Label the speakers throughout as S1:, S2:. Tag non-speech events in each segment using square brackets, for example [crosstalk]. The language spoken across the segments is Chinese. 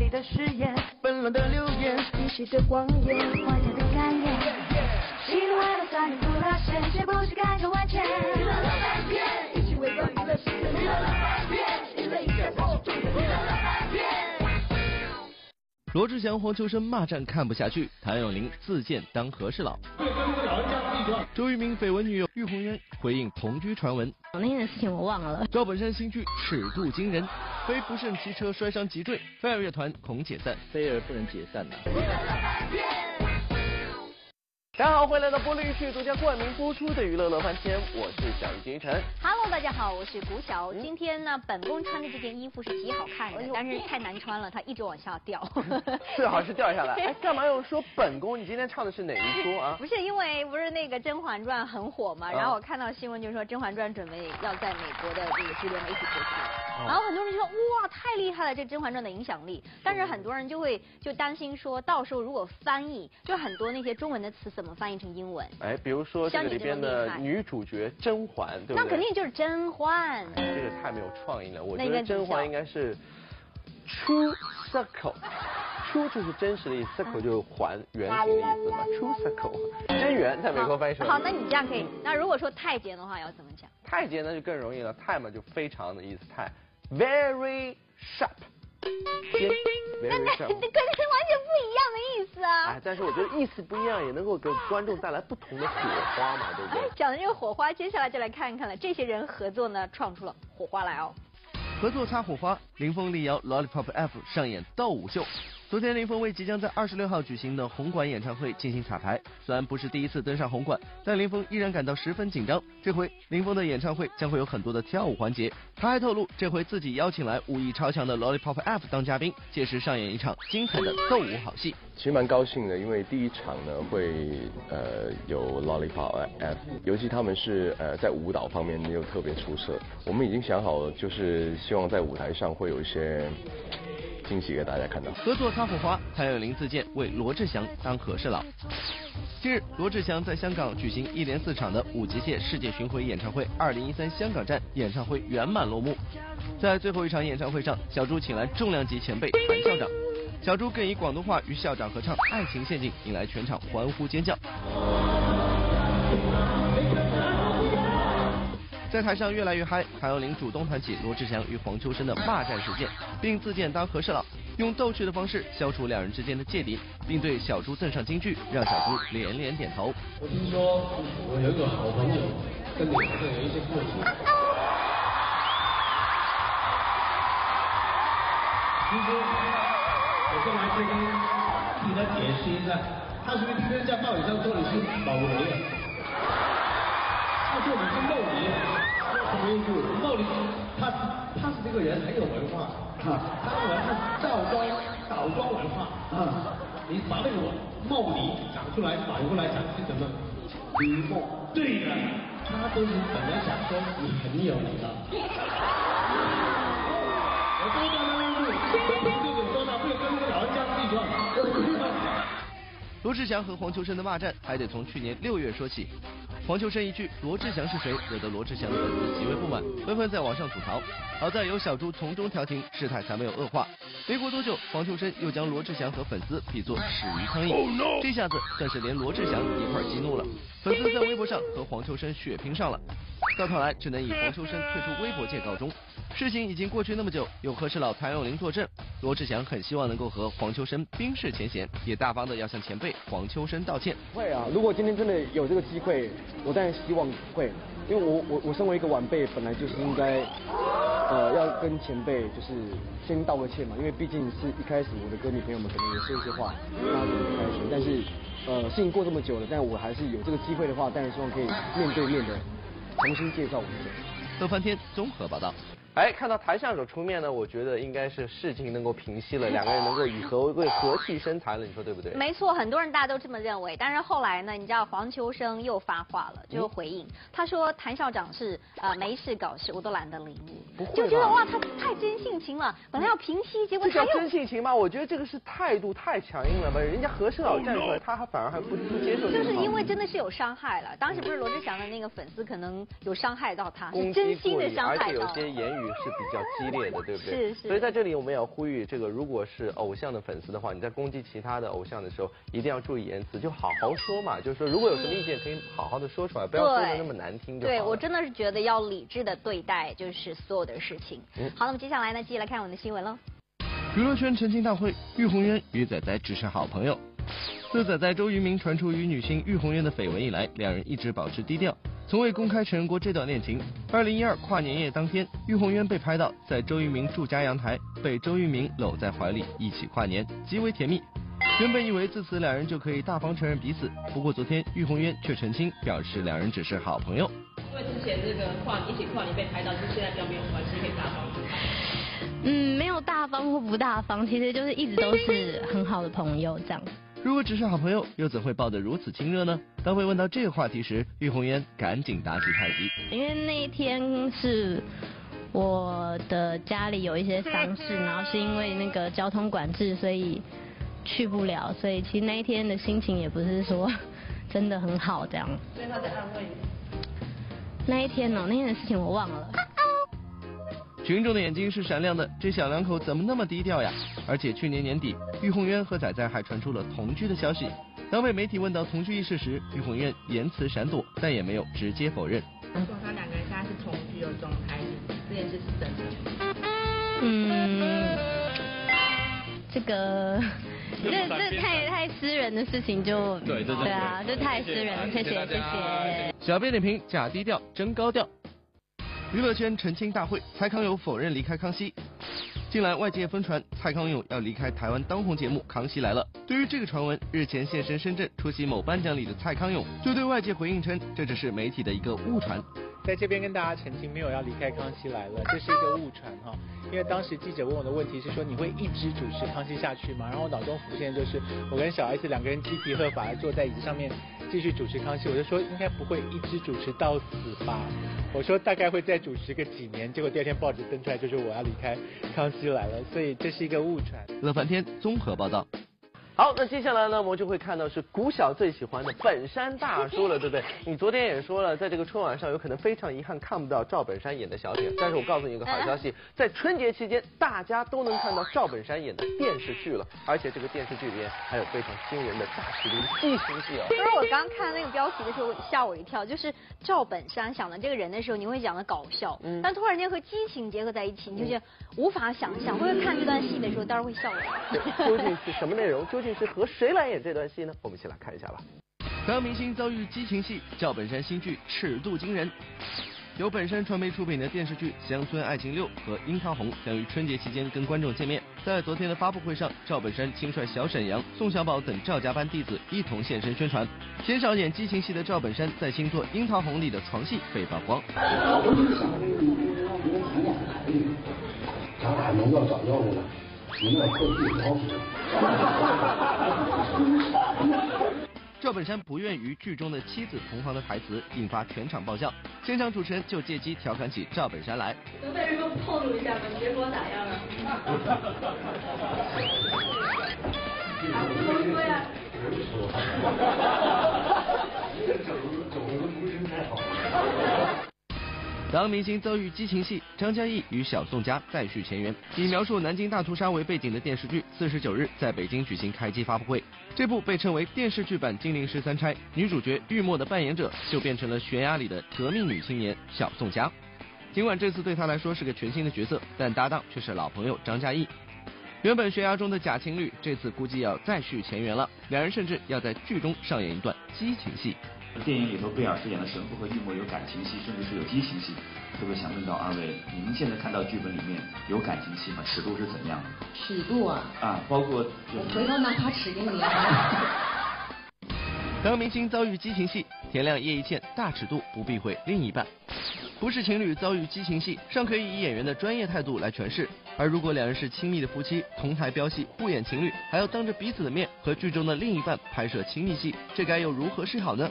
S1: 里的誓言，
S2: 纷乱的流言，
S1: 的光艳，怀着的。喜怒哀乐三人不不是一起围观娱乐世界。娱乐乐翻天，娱乐一切才是重点。娱乐乐翻天。
S3: 罗志祥、黄秋生骂战看不下去，谭咏麟自荐当和事佬。周渝民绯闻女友喻红渊回应同居传闻。
S4: 那件事情我忘了。
S3: 赵本山新剧尺度惊人，非不慎骑车摔伤脊椎，飞儿乐团恐解散。
S5: 飞儿不能解散呐。[laughs]
S2: 大家好，欢迎来到玻璃剧独家冠名播出的娱乐乐翻天，我是小鱼金晨。
S6: Hello，大家好，我是古晓。今天呢，本宫穿的这件衣服是极好看的，但是太难穿了，它一直往下掉。[laughs]
S2: 最好是掉下来。[laughs] 哎，干嘛要说本宫？你今天唱的是哪一出啊？[laughs]
S6: 不是因为不是那个《甄嬛传》很火嘛，然后我看到新闻就说《甄嬛传》准备要在美国的这个主流媒体播出，然后很多人就说哇太厉害了，这《甄嬛传》的影响力。但是很多人就会就担心说，到时候如果翻译，就很多那些中文的词怎么翻译成英文？
S2: 哎，比如说这个里边的女主角甄嬛，对不对？
S6: 那肯定就是甄嬛。
S2: 哎这个太没有创意了，我觉得甄嬛应该是 true circle。[laughs] true 就是真实的意思，circle 就是环圆形的意思嘛，true circle。真圆在美国翻译成
S6: 好，那你这样可以。那如果说太监的话要怎么讲？
S2: 太监那就更容易了，太嘛就非常的意思，太 very sharp，尖
S6: 那那
S2: very sharp。
S6: 跟完全不一样的意思啊！
S2: 哎，但是我觉得意思不一样，也能够给观众带来不同的火花嘛，对不对
S6: 哎？，讲的这个火花，接下来就来看一看了。这些人合作呢，创出了火花来哦。
S3: 合作擦火花，林峰力邀 Lollipop F 上演斗舞秀。昨天，林峰为即将在二十六号举行的红馆演唱会进行彩排。虽然不是第一次登上红馆，但林峰依然感到十分紧张。这回林峰的演唱会将会有很多的跳舞环节。他还透露，这回自己邀请来武艺超强的 Lollipop F 当嘉宾，届时上演一场精彩的斗舞好戏。
S7: 其实蛮高兴的，因为第一场呢会呃有 Lollipop F，尤其他们是呃在舞蹈方面又特别出色。我们已经想好了，就是希望在舞台上会有一些惊喜给大家看到。
S3: 合作擦火花，谭咏麟自荐为罗志祥当和事佬。近日，罗志祥在香港举行一连四场的五极限世界巡回演唱会二零一三香港站演唱会圆满落幕。在最后一场演唱会上，小猪请来重量级前辈谭校长，小猪更以广东话与校长合唱《爱情陷阱》，引来全场欢呼尖叫。在台上越来越嗨，谭咏麟主动谈起罗志祥与黄秋生的骂战事件，并自荐当和事佬，用逗趣的方式消除两人之间的芥蒂，并对小猪赠上金句，让小猪连连点头。
S8: 我听说我有一个好朋友跟你好像有一些过节。听说我就来这边替他解释一下，他是不是天天在报纸上说你是某人？他说你是梦里，说什么意思？梦里他他是这个人很有文化，啊，他的文化是赵庄倒装文化啊。你把那个梦里讲出来，反过来讲是什么？李梦，对的，他都是本来想说你很有礼的。我多刚刚录，跟听众说到会跟这个老人家自己说。
S3: 罗志祥和黄秋生的骂战还得从去年六月说起。黄秋生一句“罗志祥是谁”，惹得罗志祥的粉丝极为不满，纷纷在网上吐槽。好在有小猪从中调停，事态才没有恶化。没过多久，黄秋生又将罗志祥和粉丝比作屎鱼苍蝇，这下子算是连罗志祥一块激怒了。粉丝在微博上和黄秋生血拼上了，到头来只能以黄秋生退出微博界告终。事情已经过去那么久，有和事佬谭咏麟坐镇，罗志祥很希望能够和黄秋生冰释前嫌，也大方的要向前辈黄秋生道歉。
S9: 会啊，如果今天真的有这个机会，我当然希望会，因为我我我身为一个晚辈，本来就是应该，呃，要跟前辈就是先道个歉嘛，因为毕竟是一开始我的歌迷朋友们可能也说一些话让他觉得不开心，但是呃事情过这么久了，但我还是有这个机会的话，当然希望可以面对面的重新介绍我自己。
S3: 乐翻天综合报道。
S2: 哎，看到谭校长出面呢，我觉得应该是事情能够平息了，[laughs] 两个人能够以和为贵，和气生财了，你说对不对？
S6: 没错，很多人大家都这么认为。但是后来呢，你知道黄秋生又发话了，就回应，他说谭校长是呃没事搞事，我都懒得理你，
S2: 不会
S6: 就觉得哇，他太真性情了，本来要平息，结果
S2: 这叫
S6: 他又
S2: 真性情吗？我觉得这个是态度太强硬了吧，人家和事佬站出来，他还反而还不不接受
S6: 就是因为真的是有伤害了。当时不是罗志祥的那个粉丝可能有伤害到他，是真心的
S2: 伤害到而且有。些言语是比较激烈的，对不对？
S6: 是是
S2: 所以在这里我们也要呼吁，这个如果是偶像的粉丝的话，你在攻击其他的偶像的时候，一定要注意言辞，就好好说嘛。就是说，如果有什么意见，可以好好的说出来，不要说的那么难听就好了。
S6: 对我真的是觉得要理智的对待，就是所有的事情。
S2: 嗯
S6: 好，那么接下来呢，继续来看我们的新闻喽。
S3: 娱乐圈澄清大会，玉红渊与仔仔只是好朋友。自仔仔周渝民传出与女星玉红渊的绯闻以来，两人一直保持低调，从未公开承认过这段恋情。二零一二跨年夜当天，玉红渊被拍到在周渝民住家阳台被周渝民搂在怀里一起跨年，极为甜蜜。原本以为自此两人就可以大方承认彼此，不过昨天玉红渊却澄清，表示两人只是好朋友。
S4: 因为之前这个跨一起跨年被拍到，就是现在比较没有关系，可以大方。
S5: 嗯，没有大方或不大方，其实就是一直都是很好的朋友这样。
S3: 如果只是好朋友，又怎会抱得如此亲热呢？当被问到这个话题时，玉红烟赶紧打起太极。
S5: 因为那一天是我的家里有一些丧事，然后是因为那个交通管制，所以去不了，所以其实那一天的心情也不是说真的很好这样。
S4: 所以他在安慰你。
S5: 那一天哦，那天的事情我忘了。
S3: 群众的眼睛是闪亮的，这小两口怎么那么低调呀？而且去年年底，玉红渊和仔仔还传出了同居的消息。当被媒体问到同居一事时，玉红渊言辞闪躲，但也没有直接否认。
S4: 说他两个人现在是同居的状态，这件事是真的。
S5: 嗯，这个 [laughs] 这这太太私人的事情就
S10: 对对对
S5: 对啊，这太私人了，谢谢谢谢。
S3: 小编点评：假低调真高调。娱乐圈澄清大会，蔡康永否认离开康熙。近来外界疯传蔡康永要离开台湾当红节目《康熙来了》。对于这个传闻，日前现身深圳出席某颁奖礼的蔡康永就对外界回应称，这只是媒体的一个误传。
S11: 在这边跟大家澄清，没有要离开康熙来了，这是一个误传哈。因为当时记者问我的问题是说，你会一直主持康熙下去吗？然后我脑中浮现就是我跟小 S 两个人集体合法坐在椅子上面继续主持康熙，我就说应该不会一直主持到死吧。我说大概会再主持个几年，结果第二天报纸登出来就是我要离开康熙来了，所以这是一个误传。
S3: 乐翻天综合报道。
S2: 好，那接下来呢，我们就会看到是古小最喜欢的本山大叔了，对不对？你昨天也说了，在这个春晚上有可能非常遗憾看不到赵本山演的小品，但是我告诉你一个好消息，在春节期间大家都能看到赵本山演的电视剧了，而且这个电视剧里面还有非常惊人的大尺度激情戏哦。
S6: 其实我刚看那个标题的时候吓我一跳，就是赵本山想到这个人的时候，你会讲的搞笑，
S2: 嗯
S6: 但突然间和激情结合在一起，你就觉得无法想象。会看这段戏的时候，当然会笑的。[laughs]
S2: 对，究竟是什么内容？究竟是和谁来演这段戏呢？我们一起来看一下吧。
S3: 当明星遭遇激情戏，赵本山新剧尺度惊人。由本山传媒出品的电视剧《乡村爱情六》和樱桃红将于春节期间跟观众见面。在昨天的发布会上，赵本山亲率小沈阳、宋小宝等赵家班弟子一同现身宣传。鲜少演激情戏的赵本山在新作《樱桃红》里的床戏被曝光。
S12: 咱俩能要找要不呢？[laughs]
S3: 赵本山不愿与剧中的妻子同房的台词引发全场爆笑，现场主持人就借机调侃起赵本山来。
S4: 能在这给我透露一下吗？你别给我咋样啊？啊，不能说呀。
S3: 当明星遭遇激情戏，张嘉译与小宋佳再续前缘。以描述南京大屠杀为背景的电视剧，四十九日在北京举行开机发布会。这部被称为电视剧版《金陵十三钗》，女主角玉墨的扮演者就变成了悬崖里的革命女青年小宋佳。尽管这次对她来说是个全新的角色，但搭档却是老朋友张嘉译。原本悬崖中的假情侣，这次估计要再续前缘了。两人甚至要在剧中上演一段激情戏。
S13: 电影里头贝尔饰演的神父和玉墨有感情戏，甚至是有激情戏。特别想问到二位，你们现在看到剧本里面有感情戏吗？尺度是怎样的？
S4: 尺度啊，
S13: 啊，包括
S4: 我回头拿把尺给你量。[laughs] [laughs]
S3: 当明星遭遇激情戏，田亮、叶一茜大尺度不避讳另一半。不是情侣遭遇激情戏，尚可以以演员的专业态度来诠释；而如果两人是亲密的夫妻，同台飙戏，不演情侣，还要当着彼此的面和剧中的另一半拍摄亲密戏，这该又如何是好呢？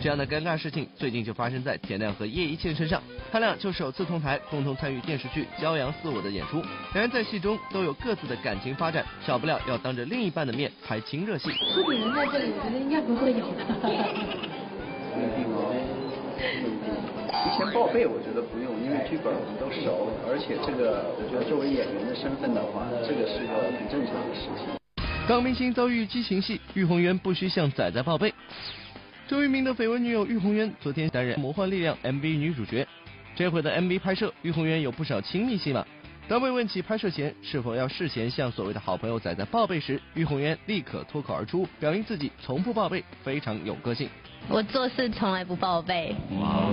S3: 这样的尴尬事情最近就发生在田亮和叶一茜身上，他俩就首次同台，共同参与电视剧《骄阳似我》的演出。两人在戏中都有各自的感情发展，少不了要当着另一半的面拍亲热戏。
S4: 出品人在这里，我觉得应该不会有的。
S10: 提前报备我觉得不用，因为剧本我们都熟，而且这个我觉得作为演员的身份的话，这个是个很正常的事情。
S3: 当明星遭遇激情戏，玉红媛不需向仔仔报备。周渝民的绯闻女友玉红媛昨天担任《魔幻力量》MV 女主角，这回的 MV 拍摄，玉红媛有不少亲密戏码。当被问起拍摄前是否要事前向所谓的好朋友仔仔报备时，玉红媛立刻脱口而出，表明自己从不报备，非常有个性。
S5: 我做事从来不报备。哇，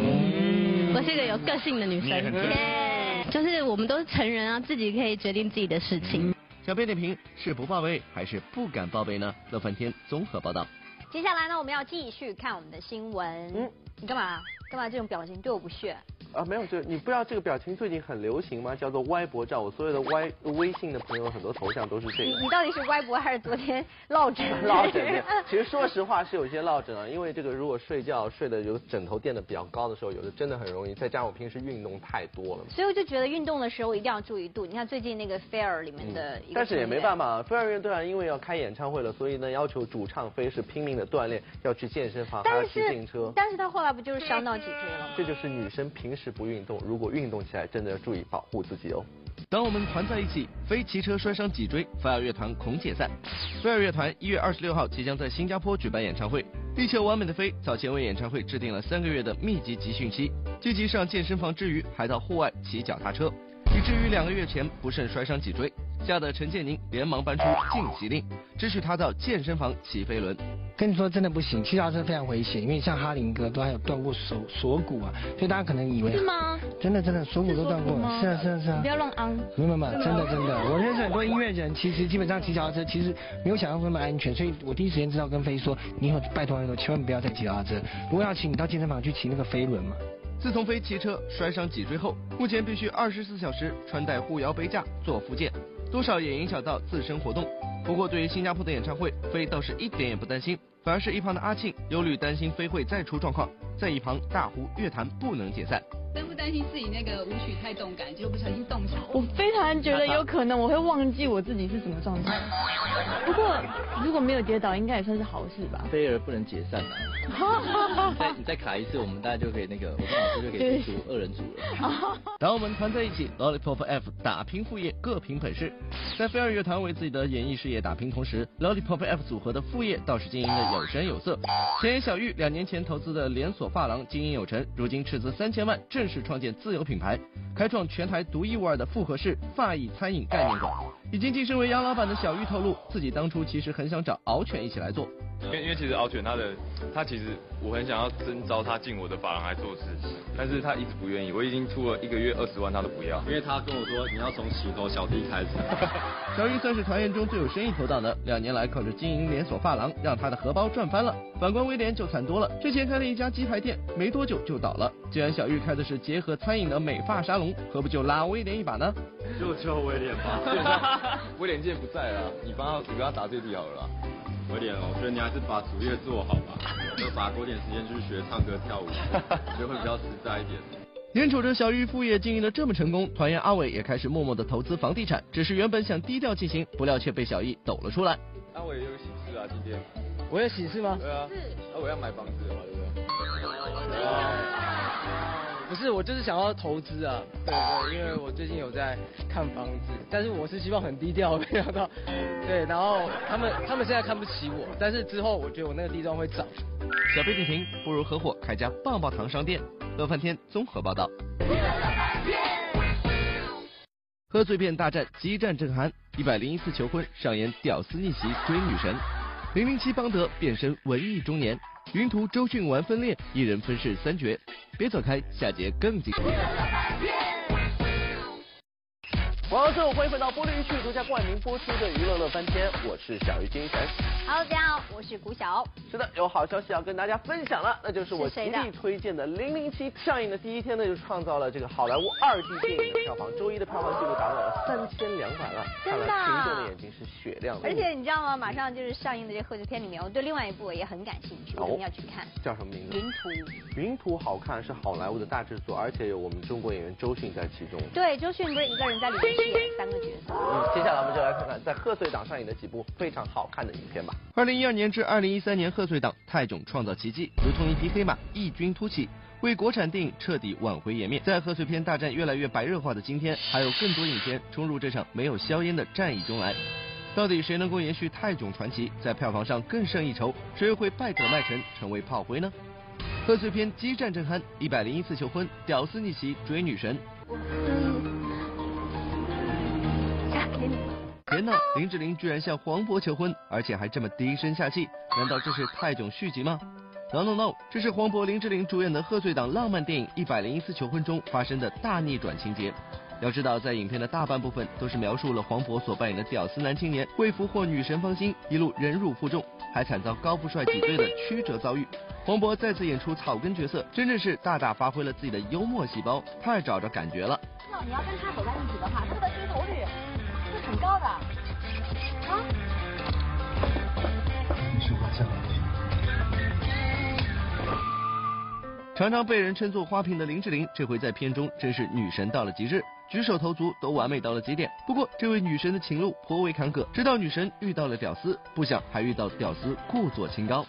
S5: 我是一个有个性的女生。耶，就是我们都是成人啊，自己可以决定自己的事情。
S3: 小编点评：是不报备还是不敢报备呢？乐翻天综合报道。
S6: 接下来呢，我们要继续看我们的新闻。嗯，你干嘛？干嘛这种表情对我不屑？
S2: 啊，没有，就你不知道这个表情最近很流行吗？叫做歪脖照。我所有的歪微信的朋友很多头像都是这个。
S6: 你你到底是歪脖还是昨天落枕？[laughs]
S2: 落枕。其实说实话是有些落枕啊，因为这个如果睡觉睡的有枕头垫的比较高的时候，有的真的很容易。再加上我平时运动太多了。
S6: 所以我就觉得运动的时候一定要注意度。你看最近那个 Fair 里面的一个。
S2: 但是也没办法，Fair 乐队啊，因为要开演唱会了，所以呢要求主唱飞是拼命的锻炼，要去健身房，还要骑自行车。
S6: 但是他后来不就是伤到脊椎了吗？
S2: 这就是女生平时是不运动，如果。运动起来真的要注意保护自己哦。
S3: 当我们团在一起，飞骑车摔伤脊椎，飞儿乐团恐解散。飞儿乐团一月二十六号即将在新加坡举办演唱会。地球完美的飞早前为演唱会制定了三个月的密集集训期，积极上健身房之余，还到户外骑脚踏车，以至于两个月前不慎摔伤脊椎。吓得陈建宁连忙搬出禁骑令，支持他到健身房骑飞轮。
S14: 跟你说真的不行，骑脚踏车非常危险，因为像哈林哥都还有断过手锁骨啊，所以大家可能以为
S6: 是吗？
S14: 真的真的锁骨都断过，是啊是啊是啊。
S6: 不要乱安。
S14: 没有没有，真的真的，我认识很多音乐人，其实基本上骑脚踏车其实没有想象中那么安全，所以我第一时间知道跟飞说，你以后拜托拜托，千万不要再骑脚踏车，如果要骑，你到健身房去骑那个飞轮嘛。
S3: 自从飞骑车摔伤脊椎后，目前必须二十四小时穿戴护腰背架做复健。多少也影响到自身活动。不过，对于新加坡的演唱会，飞倒是一点也不担心，反而是一旁的阿庆忧虑担心飞会再出状况，在一旁大呼乐坛不能解散。
S15: 担不担心自己那个舞曲太动感，就不小心动手？
S16: 我非常觉得有可能我会忘记我自己是什么状态。不过如果没有跌倒，应该也算是好事吧。
S17: 飞儿不能解散嘛？[laughs] 再你再卡一次，我们大家就可以那个，我跟老师就可以组二人组了。
S3: 当我们团在一起，Lollipop F 打拼副业，各凭本事。在飞儿乐团为自己的演艺事业打拼同时，Lollipop F 组合的副业倒是经营的有声有色。前言小玉两年前投资的连锁发廊经营有成，如今斥资三千万正式创建自有品牌，开创全台独一无二的复合式发艺餐饮概念馆。已经晋升为杨老板的小玉透露，自己当初其实很想找敖犬一起来做。
S18: 因为因为其实敖犬他的他其实我很想要征召他进我的发廊来做事情，但是他一直不愿意。我已经出了一个月二十万，他都不要。
S17: 因为他跟我说你要从洗头小弟开始。
S3: 小玉算是团员中最有生意头脑的，两年来靠着经营连锁发廊，让他的荷包赚翻了。反观威廉就惨多了，之前开了一家鸡排店，没多久就倒了。既然小玉开的是结合餐饮的美发沙龙，何不就拉威廉一把呢？
S18: 就叫威廉吧。[laughs] 威廉现在不在了，你帮他你帮他打这题好了啦。
S17: 威廉，我觉得你还是把主业做好吧，[laughs] 就把多点时间去学唱歌跳舞，[laughs] 就会比较实在一点。
S3: 眼瞅着小玉副业经营的这么成功，团员阿伟也开始默默的投资房地产，只是原本想低调进行，不料却被小易抖了出来。
S18: 阿伟有喜事啊，今天。
S14: 我有喜事吗？
S18: 对啊。是阿伟要买房子嘛，对不对？
S14: 不是，我就是想要投资啊，对对，因为我最近有在看房子，但是我是希望很低调，[laughs] 没想到，对，然后他们他们现在看不起我，但是之后我觉得我那个地段会涨。
S3: 小贝点评：不如合伙开家棒棒糖商店。乐翻天综合报道。喝醉片大战激战震撼，一百零一次求婚上演屌丝逆袭追女神，零零七邦德变身文艺中年。云图周迅玩分裂，一人分饰三角，别走开，下节更精彩。
S2: 晚上好，欢迎回到玻璃鱼趣独家冠名播出的娱乐乐翻天，我是小鱼精神。
S6: Hello，大家好，我是古晓。
S2: 是的，有好消息要跟大家分享了，那就是我极力推荐的《零零七》上映的第一天呢，就创造了这个好莱坞二 D 电影的票房，周一的票房记录达到了三千两百万，
S6: 真的，
S2: 群众的眼睛是雪亮的。
S6: 而且你知道吗？马上就是上映的这贺岁片里面，我对另外一部也很感兴趣，我们要去看。
S2: 叫什么名
S6: 字？云图。
S2: 云图好看，是好莱坞的大制作，而且有我们中国演员周迅在其中。
S6: 对，周迅不是一个人在里面饰演三个角色。
S2: 嗯，接下来我们就来看看在贺岁档上映的几部非常好看的影片吧。
S3: 二零一二年至二零一三年贺岁档，泰囧创造奇迹，如同一匹黑马异军突起，为国产电影彻底挽回颜面。在贺岁片大战越来越白热化的今天，还有更多影片冲入这场没有硝烟的战役中来。到底谁能够延续泰囧传奇，在票房上更胜一筹？谁又会败者麦城，成为炮灰呢？贺岁片激战正酣，一百零一次求婚，屌丝逆袭追女神。
S1: 你。
S3: 天呐，林志玲居然向黄渤求婚，而且还这么低声下气，难道这是泰囧续集吗？No No No，这是黄渤、林志玲主演的贺岁档浪漫电影《一百零一次求婚》中发生的大逆转情节。要知道，在影片的大半部分都是描述了黄渤所扮演的屌丝男青年为俘获女神芳心，一路忍辱负重，还惨遭高富帅挤兑的曲折遭遇。黄渤再次演出草根角色，真正是大大发挥了自己的幽默细胞，太找着感觉了。
S1: 那你要跟他走在一起的话，他的低头率高的。啊？
S12: 你是我将来的
S3: 常常被人称作花瓶的林志玲，这回在片中真是女神到了极致，举手投足都完美到了极点。不过，这位女神的情路颇为坎坷，直到女神遇到了屌丝，不想还遇到屌丝故作清高。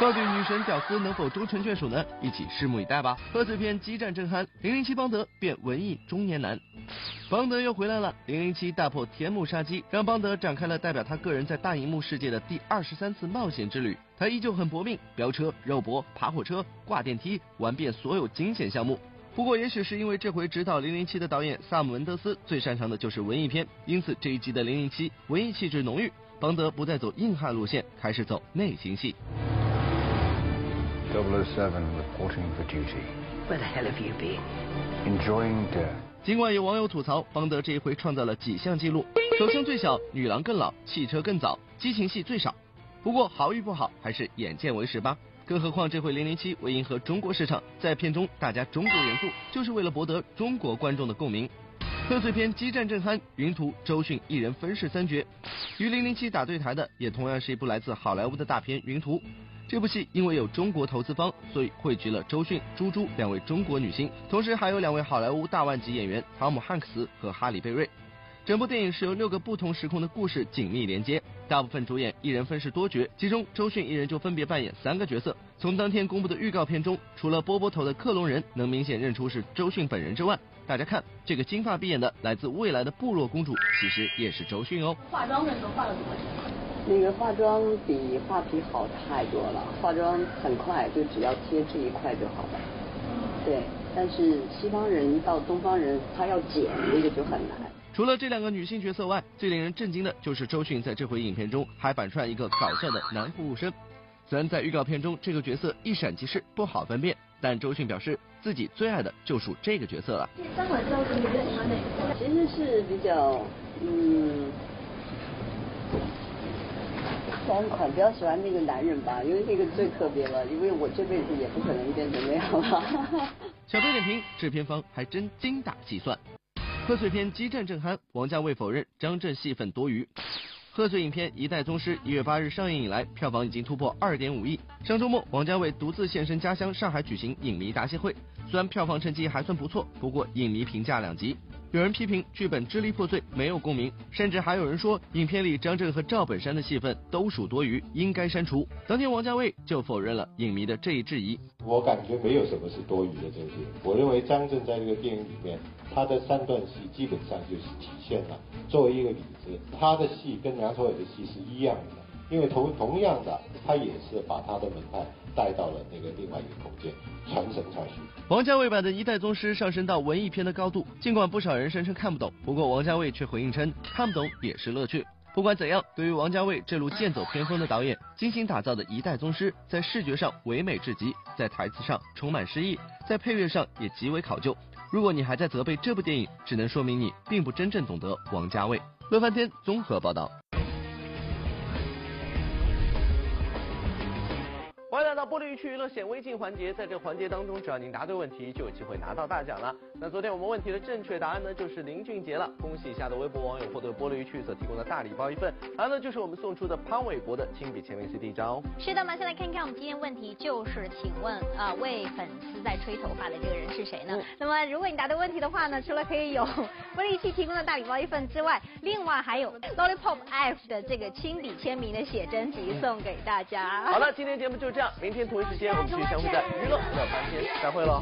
S3: 到底女神屌丝能否终成眷属呢？一起拭目以待吧。贺岁片激战震撼，零零七邦德变文艺中年男，邦德又回来了。零零七大破天幕杀机，让邦德展开了代表他个人在大荧幕世界的第二十三次冒险之旅。他依旧很搏命，飙车、肉搏、爬火车、挂电梯，玩遍所有惊险项目。不过，也许是因为这回指导零零七的导演萨姆文德斯最擅长的就是文艺片，因此这一集的零零七文艺气质浓郁。邦德不再走硬汉路线，开始走内心戏。
S19: 007 reporting for duty.
S20: Where the hell have you been?
S19: Enjoying dirt.
S3: 尽管有网友吐槽，邦德这一回创造了几项纪录：手枪最小，女郎更老，汽车更早，激情戏最少。不过好与不好，还是眼见为实吧。更何况这回零零七为迎合中国市场，在片中大家中国元素，就是为了博得中国观众的共鸣。贺岁片激战正酣，云图、周迅一人分饰三角。与零零七打对台的，也同样是一部来自好莱坞的大片《云图》。这部戏因为有中国投资方，所以汇聚了周迅、朱珠两位中国女星，同时还有两位好莱坞大腕级演员汤姆汉克斯和哈里贝瑞。整部电影是由六个不同时空的故事紧密连接，大部分主演一人分饰多角，其中周迅一人就分别扮演三个角色。从当天公布的预告片中，除了波波头的克隆人能明显认出是周迅本人之外，大家看这个金发碧眼的来自未来的部落公主，其实也是周迅哦。
S16: 化妆的时候化了多久？
S21: 那个化妆比画皮好太多了，化妆很快，就只要贴这一块就好了。对，但是西方人到东方人，他要剪那个就很难。
S3: 除了这两个女性角色外，最令人震惊的就是周迅在这回影片中还反串一个搞笑的男服务生。虽然在预告片中这个角色一闪即逝，不好分辨，但周迅表示自己最爱的就属这个角色了。
S16: 第三款照片你比较喜欢哪个？
S21: 其实是比较，嗯，三款比较喜欢那个男人吧，因为那个最特别了，因为我这辈子也不可能变成那样了。[laughs]
S3: 小编点评：制片方还真精打细算。贺岁片激战正酣，王家卫否认张震戏份多余。贺岁影片《一代宗师》一月八日上映以来，票房已经突破二点五亿。上周末，王家卫独自现身家乡上海举行影迷答谢会，虽然票房成绩还算不错，不过影迷评价两极。有人批评剧本支离破碎，没有共鸣，甚至还有人说影片里张震和赵本山的戏份都属多余，应该删除。当天，王家卫就否认了影迷的这一质疑。
S22: 我感觉没有什么是多余的这些。我认为张震在这个电影里面，他的三段戏基本上就是体现了作为一个影子，他的戏跟梁朝伟的戏是一样的，因为同同样的，他也是把他的门派带到了那个另外一个空间，传承下去。
S3: 王家卫版的一代宗师上升到文艺片的高度，尽管不少人声称看不懂，不过王家卫却回应称看不懂也是乐趣。不管怎样，对于王家卫这路剑走偏锋的导演，精心打造的一代宗师，在视觉上唯美至极，在台词上充满诗意，在配乐上也极为考究。如果你还在责备这部电影，只能说明你并不真正懂得王家卫。乐翻天综合报道。
S2: 欢迎来到玻璃鱼区娱乐显微镜环节，在这个环节当中，只要您答对问题，就有机会拿到大奖了。那昨天我们问题的正确答案呢，就是林俊杰了，恭喜一下的微博网友获得玻璃鱼区所提供的大礼包一份，还有呢就是我们送出的潘玮柏的亲笔签名 CD 一张哦。
S6: 是的，马上来看看我们今天问题，就是请问啊、呃为粉丝在吹头发的这个人是谁呢？
S2: 嗯
S6: 那么如果你答对问题的话呢，除了可以有玻璃器提供的大礼包一份之外，另外还有 Lollipop F 的这个亲笔签名的写真集送给大家。
S2: 好了，今天节目就这明天同一时间我们继续相会在娱乐的翻天，再会喽。